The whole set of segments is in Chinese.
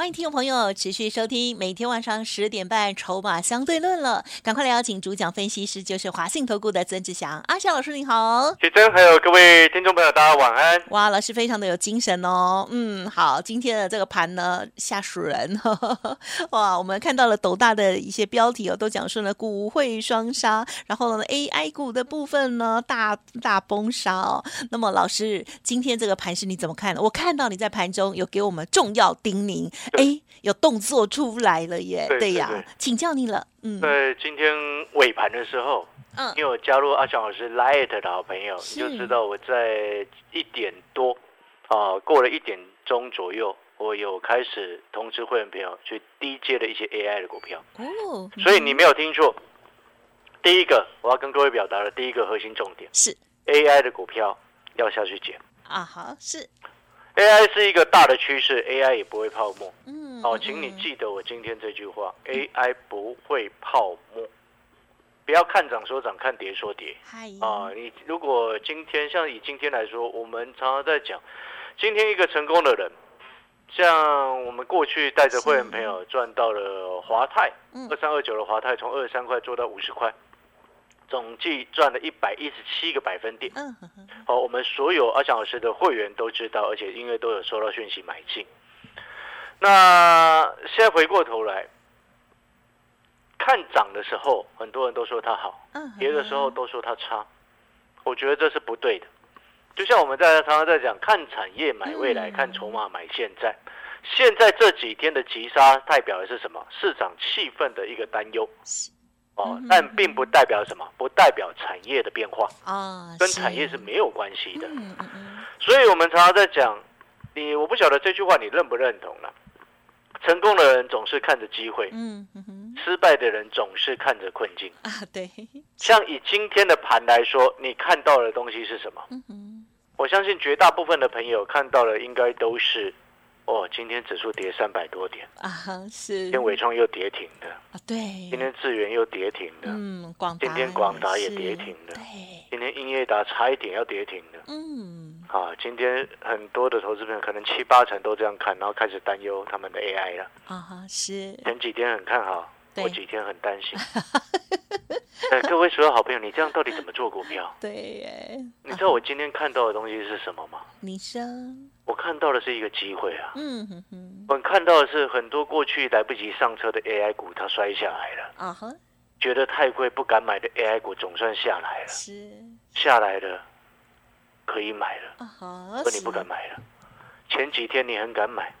欢迎听众朋友持续收听每天晚上十点半《筹码相对论》了，赶快来邀请主讲分析师，就是华信投顾的曾志祥阿祥老师，你好。铁珍，还有各位听众朋友，大家晚安。哇，老师非常的有精神哦。嗯，好，今天的这个盘呢吓死人。哇，我们看到了斗大的一些标题哦，都讲说呢股汇双杀，然后呢 AI 股的部分呢大大崩杀哦。那么老师，今天这个盘是你怎么看的？我看到你在盘中有给我们重要叮咛。哎，有动作出来了耶！对呀，请教你了。嗯，在今天尾盘的时候，嗯，因为我加入阿强老师 Light 的好朋友，你就知道我在一点多啊，过了一点钟左右，我有开始通知会员朋友去低接的一些 AI 的股票。哦，所以你没有听错。第一个，我要跟各位表达的第一个核心重点是 AI 的股票要下去捡啊！好，是。AI 是一个大的趋势，AI 也不会泡沫。嗯，好，请你记得我今天这句话：AI 不会泡沫。不要看涨说涨，看跌说跌。啊，你如果今天像以今天来说，我们常常在讲，今天一个成功的人，像我们过去带着会员朋友赚到了华泰，二三二九的华泰从二十三块做到五十块。总计赚了一百一十七个百分点。嗯，好，我们所有阿强老师的会员都知道，而且因为都有收到讯息买进。那现在回过头来看涨的时候，很多人都说它好；跌的时候都说它差。我觉得这是不对的。就像我们在常常在讲，看产业买未来，看筹码买现在。现在这几天的急杀代表的是什么？市场气氛的一个担忧。哦，但并不代表什么，不代表产业的变化啊，跟产业是没有关系的。嗯嗯嗯。所以我们常常在讲，你我不晓得这句话你认不认同了。成功的人总是看着机会，嗯嗯失败的人总是看着困境啊。对。像以今天的盘来说，你看到的东西是什么？我相信绝大部分的朋友看到的应该都是。哦，今天指数跌三百多点啊，是。今天伟创又跌停的啊，对。今天智源又跌停的，嗯，广今天广达也跌停的，对。今天英业达差一点要跌停的，嗯。啊，今天很多的投资朋友可能七八成都这样看，然后开始担忧他们的 AI 了啊哈，是。前几天很看好，我几天很担心。哎，各位所有好朋友，你这样到底怎么做股票？对耶。你知道我今天看到的东西是什么吗？你说。我看到的是一个机会啊！嗯哼哼，我看到的是很多过去来不及上车的 AI 股，它摔下来了。啊哈，觉得太贵不敢买的 AI 股总算下来了。是，下来了，可以买了。啊哈，可你不敢买了。前几天你很敢买，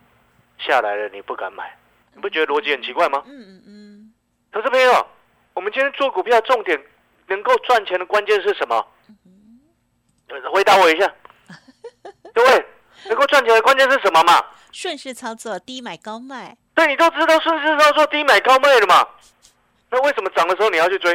下来了你不敢买，你不觉得逻辑很奇怪吗？嗯嗯嗯。投资朋友，我们今天做股票重点能够赚钱的关键是什么？回答我一下，各位。能够赚钱的关键是什么嘛？顺势操作，低买高卖。对，你都知道顺势操作，低买高卖的嘛。那为什么涨的时候你要去追，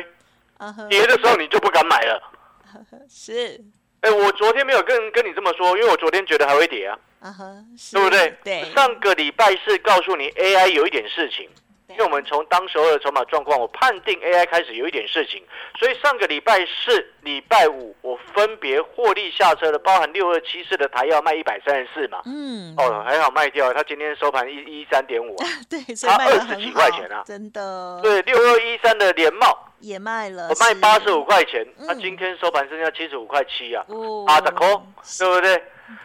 跌的时候你就不敢买了？是。哎，我昨天没有跟跟你这么说，因为我昨天觉得还会跌啊。啊哈，对不对？对。上个礼拜是告诉你 AI 有一点事情。因为我们从当时候的筹码状况，我判定 AI 开始有一点事情，所以上个礼拜四、礼拜五，我分别获利下车了，包含六二七四的台要卖一百三十四嘛，嗯，哦，还好卖掉，它今天收盘一一三点五。啊，对，它二十几块钱啊，真的，对，六二一三的连帽也卖了，我卖八十五块钱，它今天收盘剩下七十五块七啊，啊，的空，对不对？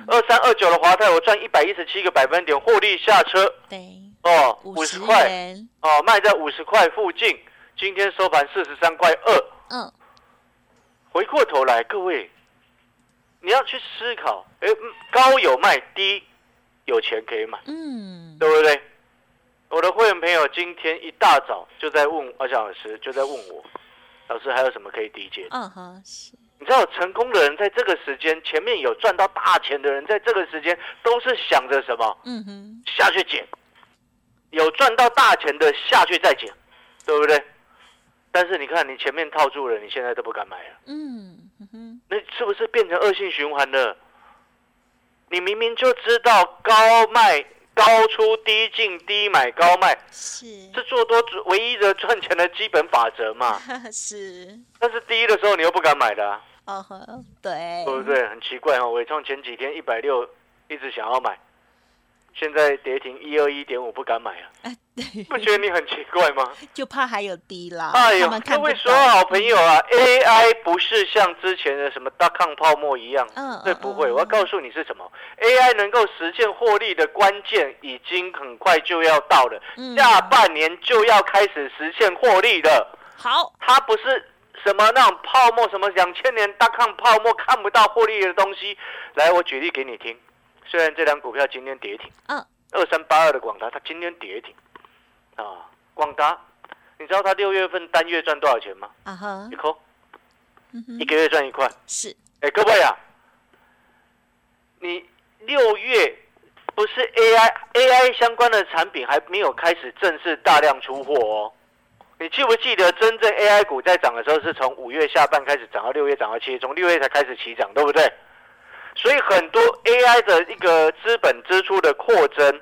二三二九的华泰，我赚一百一十七个百分点获利下车，对。哦，五十块哦，卖在五十块附近。今天收盘四十三块二。嗯，回过头来，各位，你要去思考，哎，高有卖，低有钱可以买，嗯，对不对？我的会员朋友今天一大早就在问阿翔老师，就在问我，老师还有什么可以低接？嗯哼，是。你知道，成功的人在这个时间，前面有赚到大钱的人，在这个时间都是想着什么？嗯哼，下去捡。有赚到大钱的下去再捡，对不对？但是你看，你前面套住了，你现在都不敢买了。嗯哼，那是不是变成恶性循环了？你明明就知道高卖高出低进低买高卖是是做多唯一的赚钱的基本法则嘛？是，但是低的时候你又不敢买的，哦对，对不对？很奇怪哦，伟创前几天一百六一直想要买。现在跌停一二一点五不敢买啊！哎，不觉得你很奇怪吗？就怕还有低啦。哎呦，各位所有好朋友啊，AI 不是像之前的什么大抗泡沫一样，嗯，对，不会。我要告诉你是什么，AI 能够实现获利的关键已经很快就要到了，下半年就要开始实现获利的。好，它不是什么那种泡沫，什么两千年大抗泡沫看不到获利的东西。来，我举例给你听。虽然这张股票今天跌停，嗯，二三八二的广达，它今天跌停，啊，广达，你知道它六月份单月赚多少钱吗？啊哈，一扣，一个月赚一块，是，哎，各位啊，你六月不是 AI AI 相关的产品还没有开始正式大量出货哦，你记不记得真正 AI 股在涨的时候是从五月下半开始涨到六月涨到七月，从六月才开始起涨，对不对？所以很多 AI 的一个资本支出的扩增，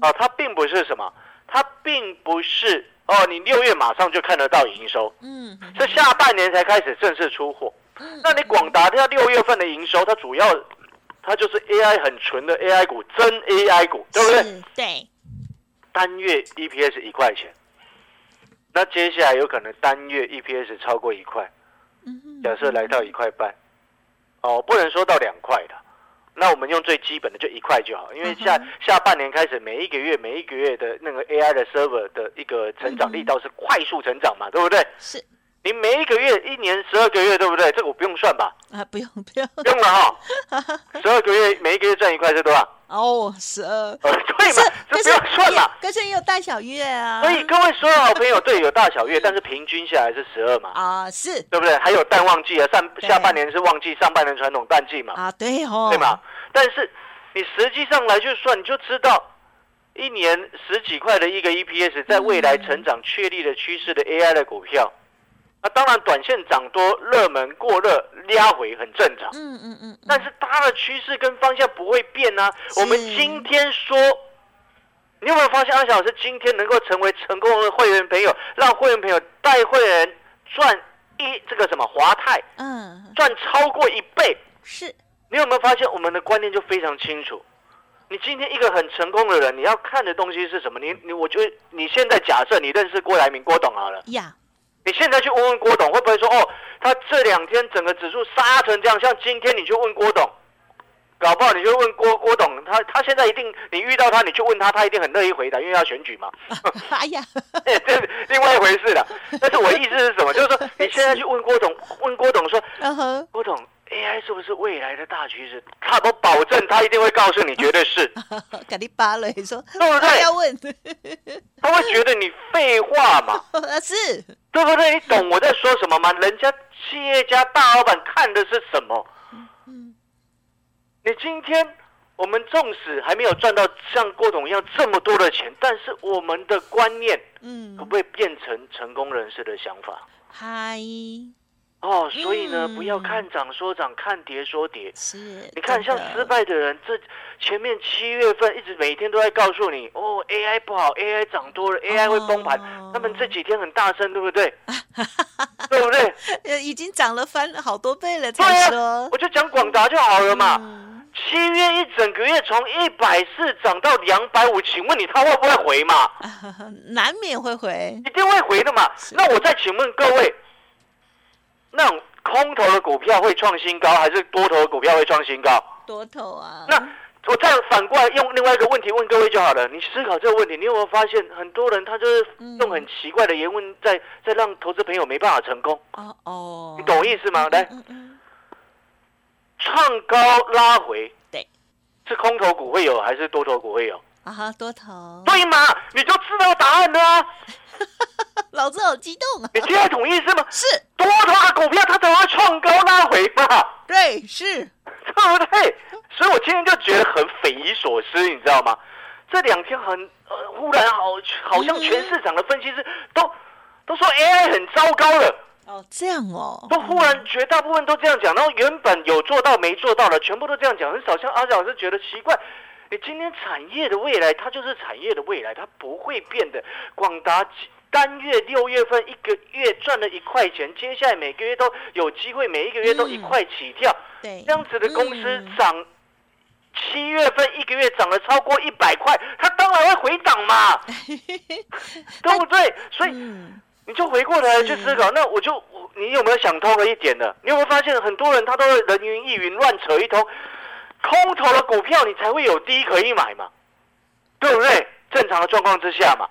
啊，它并不是什么，它并不是哦，你六月马上就看得到营收，嗯，是下半年才开始正式出货。那你广达它六月份的营收，它主要它就是 AI 很纯的 AI 股，真 AI 股，对不对？对。单月 EPS 一块钱，那接下来有可能单月 EPS 超过一块，假设来到一块半。哦，不能说到两块的，那我们用最基本的就一块就好，因为下下半年开始，每一个月每一个月的那个 AI 的 server 的一个成长力道是快速成长嘛，对不对？是。你每一个月一年十二个月，对不对？这个我不用算吧？啊，不用不用。用了哈，十二个月每一个月赚一块是多少？哦，十二。对嘛？这不要算嘛？可是也有大小月啊。所以各位所有好朋友，对，有大小月，但是平均下来是十二嘛？啊，是对不对？还有淡旺季啊，上下半年是旺季，上半年传统淡季嘛？啊，对哦，对嘛？但是你实际上来去算，你就知道，一年十几块的一个 EPS，在未来成长确立的趋势的 AI 的股票。那当然，短线涨多，热门过热，拉回很正常。嗯嗯嗯。但是它的趋势跟方向不会变啊。我们今天说，你有没有发现阿小老师今天能够成为成功的会员朋友，让会员朋友带会员赚一这个什么华泰，嗯，赚超过一倍。是。你有没有发现我们的观念就非常清楚？你今天一个很成功的人，你要看的东西是什么？你你，我觉得你现在假设你认识郭台铭郭董好了。呀。你现在去问问郭董，会不会说哦，他这两天整个指数杀成这样？像今天你去问郭董，搞不好你就问郭郭董，他他现在一定，你遇到他，你去问他，他一定很乐意回答，因为要选举嘛。哎呀，这是另外一回事了。但是我意思是什么？就是说你现在去问郭董，问郭董说，郭董。AI 是不是未来的大趋势？他我保证，他一定会告诉你，绝对是。给你扒了，你说对不对？要问，他会觉得你废话嘛？是，对不对？你懂我在说什么吗？人家企业家大老板看的是什么？嗯，你今天我们纵使还没有赚到像郭董一样这么多的钱，但是我们的观念，嗯，可不可以变成成功人士的想法？嗨。哦，所以呢，不要看涨说涨，看跌说跌。是，你看像失败的人，这前面七月份一直每天都在告诉你，哦，AI 不好，AI 涨多了，AI 会崩盘。他们这几天很大声，对不对？对不对？呃，已经涨了翻好多倍了。才说，我就讲广达就好了嘛。七月一整个月从一百四涨到两百五，请问你他会不会回嘛？难免会回，一定会回的嘛。那我再请问各位。那种空头的股票会创新高，还是多头的股票会创新高？多头啊！那我再反过来用另外一个问题问各位就好了。你思考这个问题，你有没有发现很多人他就是用很奇怪的言论，在在让投资朋友没办法成功？哦哦，你懂我意思吗？来，创高拉回，对，是空头股会有，还是多头股会有？啊哈，多头。对吗？你就知道答案了。老子好激动啊！你听得懂意思吗？是多头的股票，它才会创高拉回嘛？对，是，对不对？所以我今天就觉得很匪夷所思，你知道吗？这两天很呃，忽然好，好像全市场的分析师都都说 AI 很糟糕了。哦，这样哦，都忽然绝大部分都这样讲，然后原本有做到没做到的，全部都这样讲，很少像阿小老师觉得奇怪。你今天产业的未来，它就是产业的未来，它不会变的。广达单月六月份一个月赚了一块钱，接下来每个月都有机会，每一个月都一块起跳。对，这样子的公司涨，七月份一个月涨了超过一百块，它当然会回涨嘛，对不对？所以你就回过头来去思考，那我就你有没有想通了一点呢？你有没有发现很多人他都人云亦云，乱扯一通？空头的股票，你才会有低可以买嘛，对不对？正常的状况之下嘛，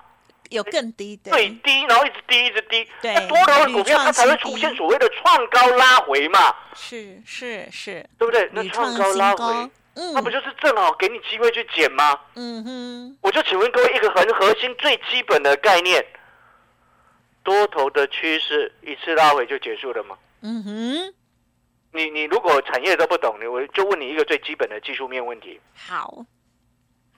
有更低的，最低，然后一直低，一直低。对，多头的股票它才会出现所谓的创高拉回嘛。是是是，对不对？那创高拉回，嗯，那不就是正好给你机会去减吗？嗯哼。我就请问各位一个很核心、最基本的概念：多头的趋势一次拉回就结束了吗？嗯哼。你你如果产业都不懂，你我就问你一个最基本的技术面问题。好，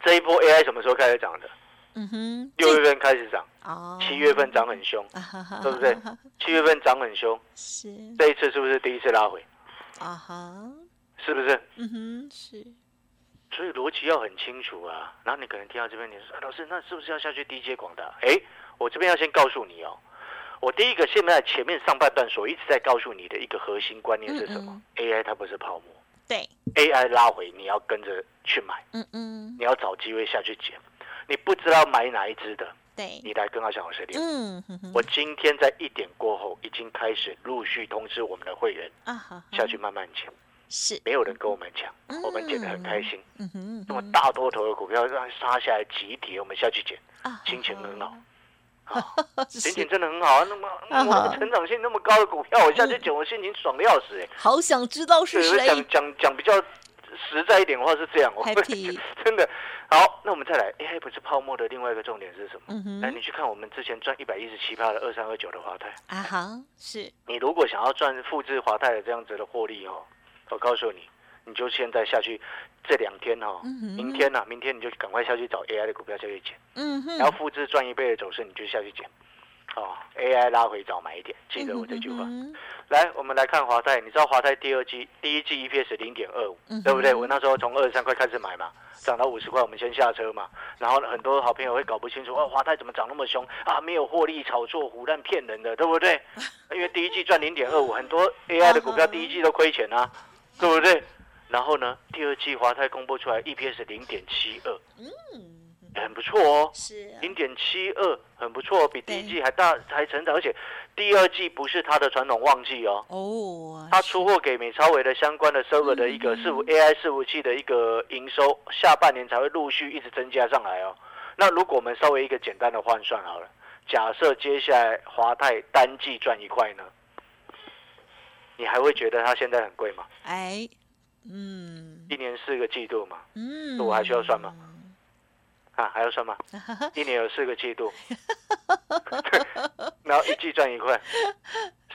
这一波 AI 什么时候开始涨的？嗯哼，六月份开始涨，哦，七月份涨很凶，对不对？七月份涨很凶，是这一次是不是第一次拉回？啊哈，是不是？嗯哼，是。所以逻辑要很清楚啊。然后你可能听到这边，你说老师，那是不是要下去低阶广大？哎，我这边要先告诉你哦。我第一个，现在前面上半段所一直在告诉你的一个核心观念是什么？AI 它不是泡沫，对，AI 拉回你要跟着去买，嗯嗯，你要找机会下去捡，你不知道买哪一只的，对，你来跟阿小老师练。嗯，我今天在一点过后已经开始陆续通知我们的会员啊，下去慢慢捡，是，没有人跟我们讲，我们捡的很开心，嗯哼，那么大多头的股票让杀下来集体，我们下去捡，心情很好。心情真的很好啊，那么我成长性那么高的股票，我下去捡，我心情爽的要死哎！好想知道是谁。讲讲讲比较实在一点的话是这样，我 真的。好。那我们再来，AI 不是泡沫的另外一个重点是什么？来，你去看我们之前赚一百一十七趴的二三二九的华泰。啊哈，是。你如果想要赚复制华泰的这样子的获利哦，我告诉你。你就现在下去，这两天哈，明天呐，明天你就赶快下去找 AI 的股票下去捡，嗯哼，然后复制赚一倍的走势，你就下去捡，哦，AI 拉回早买一点，记得我这句话。来，我们来看华泰，你知道华泰第二季第一季 EPS 零点二五，对不对？我那时候从二十三块开始买嘛，涨到五十块，我们先下车嘛。然后很多好朋友会搞不清楚，哦，华泰怎么涨那么凶啊？没有获利炒作、胡乱骗人的，对不对？因为第一季赚零点二五，很多 AI 的股票第一季都亏钱啊，对不对？然后呢？第二季华泰公布出来，EPS 零点七二，嗯，很不错哦，是零点七二，很不错，比第一季还大，还成长，而且第二季不是它的传统旺季哦，哦，它出货给美超伟的相关的 server 的一个伺服 AI 伺服器的一个营收，下半年才会陆续一直增加上来哦。那如果我们稍微一个简单的换算好了，假设接下来华泰单季赚一块呢，你还会觉得它现在很贵吗？哎。嗯，一年四个季度嘛，嗯，我还需要算吗？啊，还有什么？一年有四个季度，然后一季赚一块。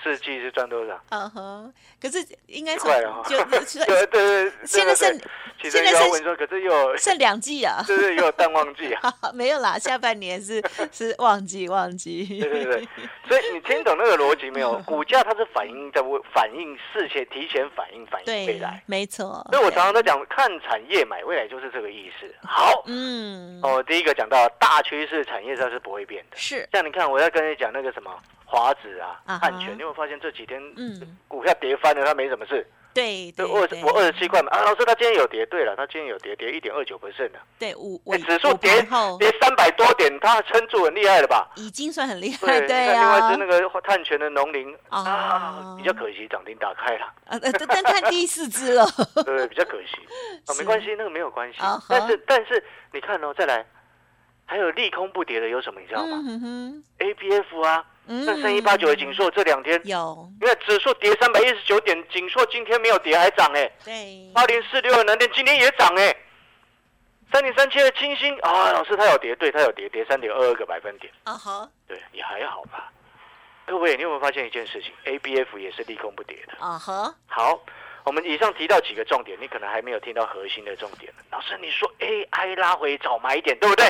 四季是赚多少？嗯哼，可是应该快了，就 对对对，现在剩现在剩说，可是又剩两季啊，对对，又有淡旺季啊，没有啦，下半年是 是旺季旺季，对对对，所以你听懂那个逻辑没有？股价它是反映在反映事前提前反映反映未来，没错。所以我常常在讲看产业买未来就是这个意思。好，嗯，哦，第一个讲到大趋势产业它是不会变的，是。像你看，我在跟你讲那个什么。华子啊，汉泉，你有没有发现这几天股票跌翻了？它没什么事。对，对，二十我二十七块嘛。啊，老师，他今天有跌。对了，他今天有跌，跌一点二九 percent 的。对，五指数跌跌三百多点，它撑住很厉害了吧？已经算很厉害。对啊另外一只那个碳权的农林啊，比较可惜，涨停打开了。呃，但看第四只了。对，比较可惜。啊，没关系，那个没有关系。但是，但是你看哦，再来，还有利空不跌的有什么？你知道吗？A P F 啊。那三一八九的锦硕这两天有，因为指数跌三百一十九点，锦硕今天没有跌还涨哎。对。八零四六的南电今天也涨哎。三零三七的清新啊，老师他有跌，对，他有跌，跌三点二二个百分点。啊哈。对，也还好吧。各位，你有没有发现一件事情？A B F 也是利空不跌的。啊哈。好，我们以上提到几个重点，你可能还没有听到核心的重点老师，你说 A I 拉回早买一点，对不对？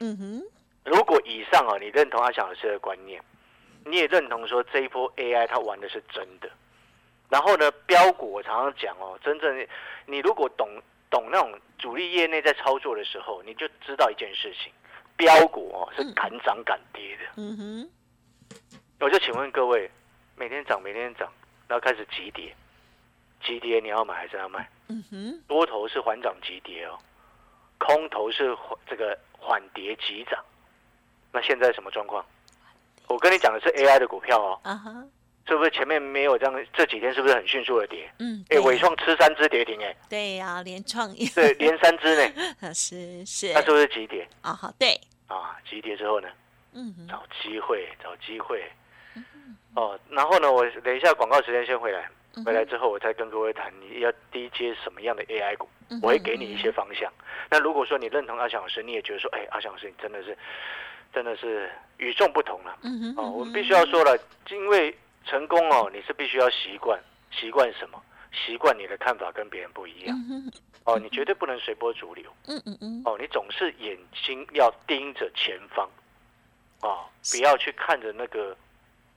嗯哼。如果以上啊，你认同阿翔老师的观念？你也认同说这一波 AI 它玩的是真的。然后呢，标股我常常讲哦，真正你如果懂懂那种主力业内在操作的时候，你就知道一件事情，标股哦是敢涨敢跌的。嗯哼。我就请问各位，每天涨每天涨，然后开始急跌，急跌你要买还是要卖？嗯哼。多头是缓涨急跌哦，空头是这个缓跌急涨。那现在什么状况？我跟你讲的是 AI 的股票哦。啊哈。是不是前面没有这样？这几天是不是很迅速的跌？嗯，哎，伟创吃三只跌停，哎，对呀，连创对连三只呢，是是，那是不是急跌？啊好，对，啊急跌之后呢，嗯，找机会，找机会，哦，然后呢，我等一下广告时间先回来，回来之后我再跟各位谈，你要低接什么样的 AI 股，我会给你一些方向。那如果说你认同阿翔老师，你也觉得说，哎，阿翔老师你真的是真的是与众不同了，嗯哦，我们必须要说了，因为。成功哦，你是必须要习惯，习惯什么？习惯你的看法跟别人不一样。哦，你绝对不能随波逐流。嗯嗯嗯。哦，你总是眼睛要盯着前方，哦，不要去看着那个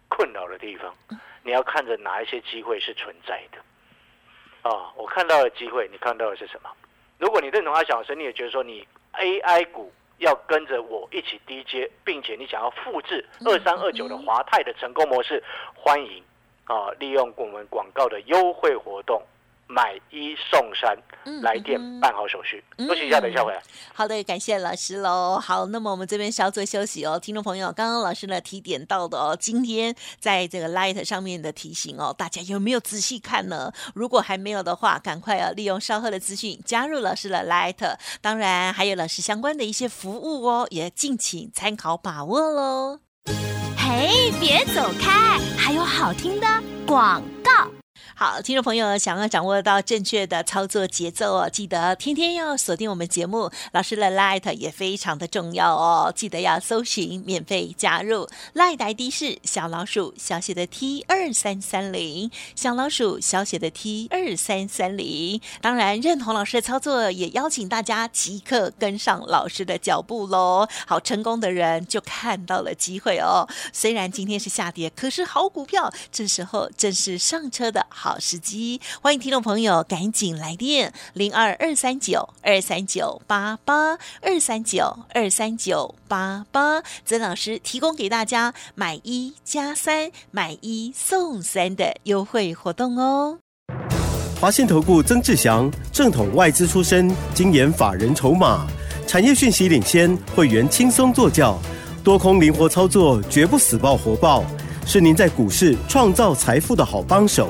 困扰的地方。你要看着哪一些机会是存在的。啊，我看到的机会，你看到的是什么？如果你认同阿小生，你也觉得说你 AI 股。要跟着我一起低阶，并且你想要复制二三二九的华泰的成功模式，欢迎啊！利用我们广告的优惠活动。买一送三，来电办好手续，休息一下，等一下回来。好的，感谢老师喽。好，那么我们这边稍作休息哦，听众朋友，刚刚老师呢提点到的哦，今天在这个 Light 上面的提醒哦，大家有没有仔细看呢？如果还没有的话，赶快啊，利用稍后的资讯加入老师的 Light，当然还有老师相关的一些服务哦，也敬请参考把握喽。嘿，别走开，还有好听的广告。好，听众朋友想要掌握到正确的操作节奏哦，记得天天要锁定我们节目。老师的 Light 也非常的重要哦，记得要搜寻免费加入 Light ID 是小老鼠小写的 T 二三三零，小老鼠小写的 T 二三三零。当然认同老师的操作，也邀请大家即刻跟上老师的脚步喽。好，成功的人就看到了机会哦。虽然今天是下跌，可是好股票，这时候正是上车的好。好时机，欢迎听众朋友赶紧来电零二二三九二三九八八二三九二三九八八，曾老师提供给大家买一加三买一送三的优惠活动哦。华信投顾曾志祥，正统外资出身，精研法人筹码，产业讯息领先，会员轻松做教，多空灵活操作，绝不死爆活爆，是您在股市创造财富的好帮手。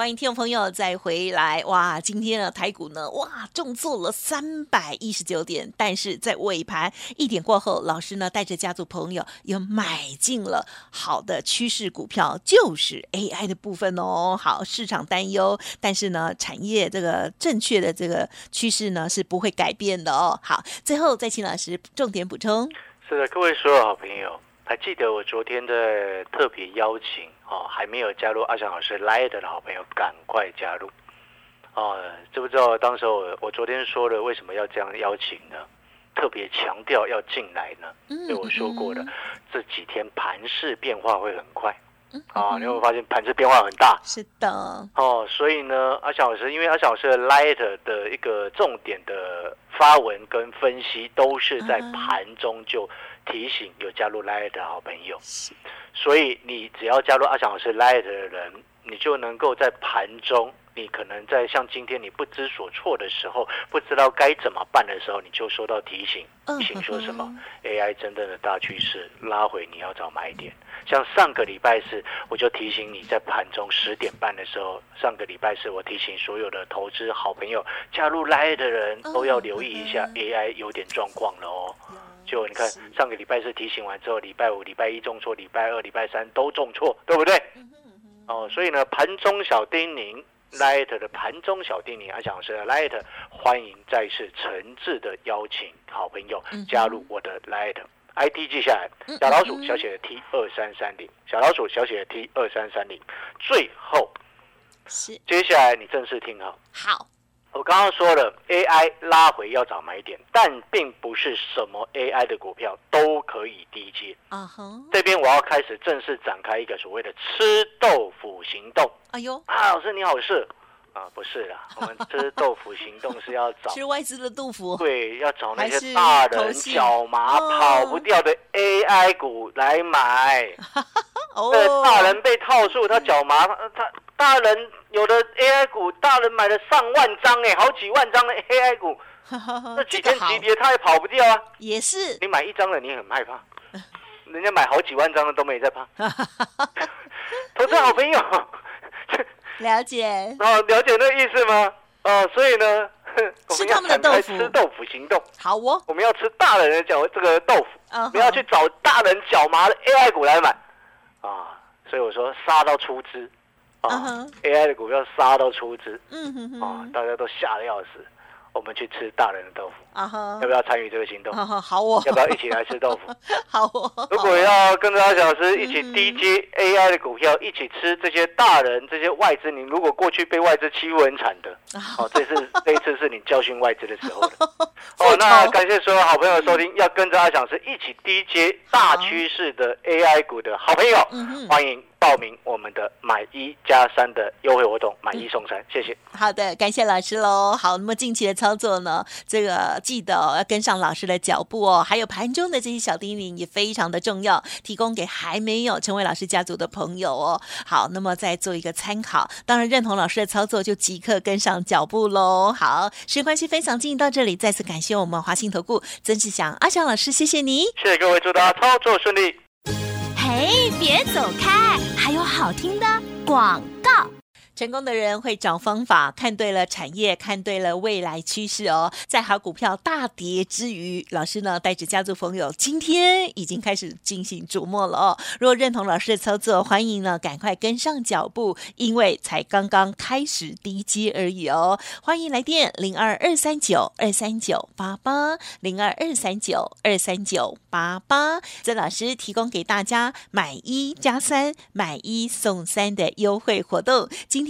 欢迎听众朋友再回来哇！今天的台股呢，哇，重挫了三百一十九点，但是在尾盘一点过后，老师呢带着家族朋友又买进了好的趋势股票，就是 AI 的部分哦。好，市场担忧，但是呢，产业这个正确的这个趋势呢是不会改变的哦。好，最后再请老师重点补充。是的，各位所有好朋友，还记得我昨天的特别邀请？哦，还没有加入阿翔老师 Light 的好朋友，赶快加入！哦，知不知道当时我我昨天说的为什么要这样邀请呢？特别强调要进来呢？因为我说过的，这几天盘势变化会很快。啊，你会发现盘子变化很大。是的。哦，所以呢，阿翔老师，因为阿翔老师的 Light 的一个重点的发文跟分析，都是在盘中就。提醒有加入 Light 的好朋友，所以你只要加入阿翔老师 Light 的人，你就能够在盘中，你可能在像今天你不知所措的时候，不知道该怎么办的时候，你就收到提醒，请说什么 AI 真正的大趋势拉回，你要找买点。像上个礼拜四，我就提醒你在盘中十点半的时候，上个礼拜四我提醒所有的投资好朋友，加入 Light 的人都要留意一下 AI 有点状况了哦。就你看，上个礼拜是提醒完之后，礼拜五、礼拜一重挫，礼拜二、礼拜三都重挫，对不对？哦，所以呢，盘中小叮咛，Light 的盘中小叮咛，阿翔老师的 Light，欢迎再次诚挚的邀请好朋友加入我的 Light。，ID 记下来，小老鼠小写的 T 二三三零，小老鼠小写的 T 二三三零。最后接下来你正式听好。好。我刚刚说了，AI 拉回要找买点，但并不是什么 AI 的股票都可以低接。啊哈，这边我要开始正式展开一个所谓的吃豆腐行动。哎呦，啊，老师你好是啊，不是啦，我们吃豆腐行动是要找 吃外资的豆腐，对，要找那些大人脚麻跑不掉的 AI 股来买。哦，大人被套住，他脚麻，他大人。有的 AI 股，大人买了上万张哎，好几万张的 AI 股，这几天急跌，他也跑不掉啊。也是，你买一张的，你很害怕，人家买好几万张的都没在怕。投资好朋友，了解。哦，了解那个意思吗？哦，所以呢，我们要展开吃豆腐行动。好哦，我们要吃大人的脚这个豆腐，不要去找大人脚麻的 AI 股来买啊。所以我说杀到出资。啊，AI 的股票杀到出资，嗯哼哼，啊，大家都吓得要死。我们去吃大人的豆腐，啊哈，要不要参与这个行动？好哦，要不要一起来吃豆腐？好哦。如果要跟着阿小师一起低接 AI 的股票，一起吃这些大人、这些外资，你如果过去被外资欺负很惨的，好，这次这一次是你教训外资的时候了。哦，那感谢所有好朋友收听，要跟着阿小师一起低接大趋势的 AI 股的好朋友，欢迎。报名我们的买一加三的优惠活动，买一送三，谢谢。好的，感谢老师喽。好，那么近期的操作呢，这个记得哦要跟上老师的脚步哦。还有盘中的这些小叮咛也非常的重要，提供给还没有成为老师家族的朋友哦。好，那么再做一个参考。当然认同老师的操作，就即刻跟上脚步喽。好，时间关系，分享进行到这里，再次感谢我们华信投顾曾志祥阿祥老师，谢谢你。谢谢各位，祝大家操作顺利。嘿，别走开！还有好听的广告。成功的人会找方法，看对了产业，看对了未来趋势哦。在好股票大跌之余，老师呢带着家族朋友，今天已经开始进行琢磨了哦。如果认同老师的操作，欢迎呢赶快跟上脚步，因为才刚刚开始低阶而已哦。欢迎来电零二二三九二三九八八零二二三九二三九八八，曾老师提供给大家买一加三买一送三的优惠活动，今天。